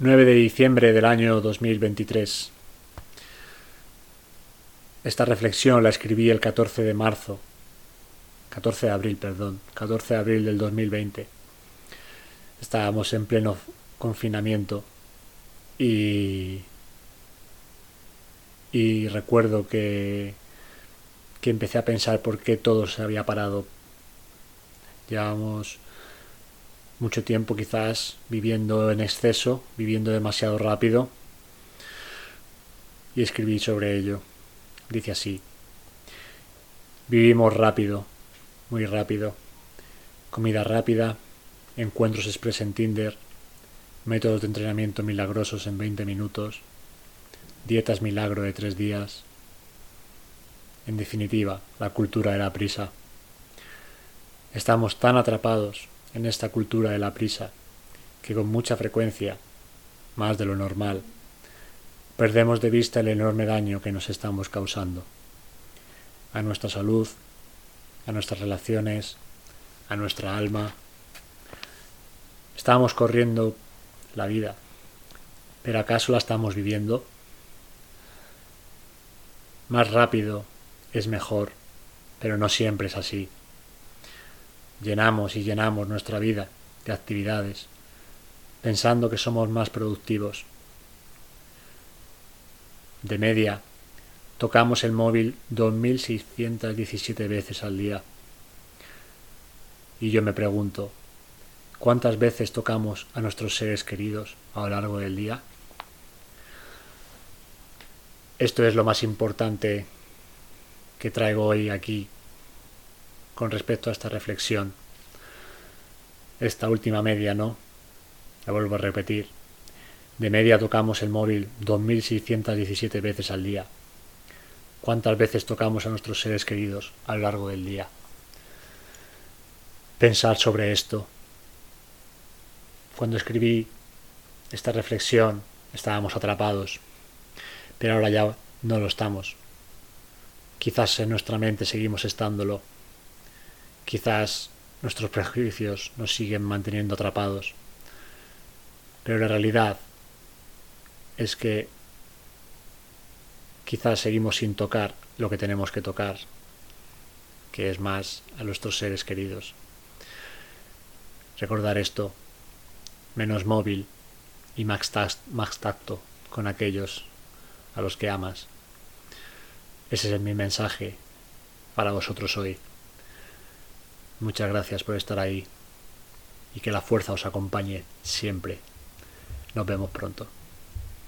9 de diciembre del año 2023. Esta reflexión la escribí el 14 de marzo, 14 de abril, perdón, 14 de abril del 2020. Estábamos en pleno confinamiento y, y recuerdo que, que empecé a pensar por qué todo se había parado. Llevábamos mucho tiempo quizás viviendo en exceso, viviendo demasiado rápido. Y escribí sobre ello. Dice así. Vivimos rápido, muy rápido. Comida rápida, encuentros express en Tinder, métodos de entrenamiento milagrosos en 20 minutos, dietas milagro de tres días. En definitiva, la cultura de la prisa. Estamos tan atrapados en esta cultura de la prisa, que con mucha frecuencia, más de lo normal, perdemos de vista el enorme daño que nos estamos causando a nuestra salud, a nuestras relaciones, a nuestra alma. Estamos corriendo la vida, pero ¿acaso la estamos viviendo? Más rápido es mejor, pero no siempre es así llenamos y llenamos nuestra vida de actividades, pensando que somos más productivos. De media, tocamos el móvil 2.617 veces al día. Y yo me pregunto, ¿cuántas veces tocamos a nuestros seres queridos a lo largo del día? Esto es lo más importante que traigo hoy aquí con respecto a esta reflexión. Esta última media, ¿no? La vuelvo a repetir. De media tocamos el móvil 2.617 veces al día. ¿Cuántas veces tocamos a nuestros seres queridos a lo largo del día? Pensar sobre esto. Cuando escribí esta reflexión estábamos atrapados, pero ahora ya no lo estamos. Quizás en nuestra mente seguimos estándolo Quizás nuestros prejuicios nos siguen manteniendo atrapados, pero la realidad es que quizás seguimos sin tocar lo que tenemos que tocar, que es más a nuestros seres queridos. Recordar esto, menos móvil y más, tacto con aquellos a los que amas. Ese es mi mensaje para vosotros hoy. Muchas gracias por estar ahí y que la fuerza os acompañe siempre. Nos vemos pronto.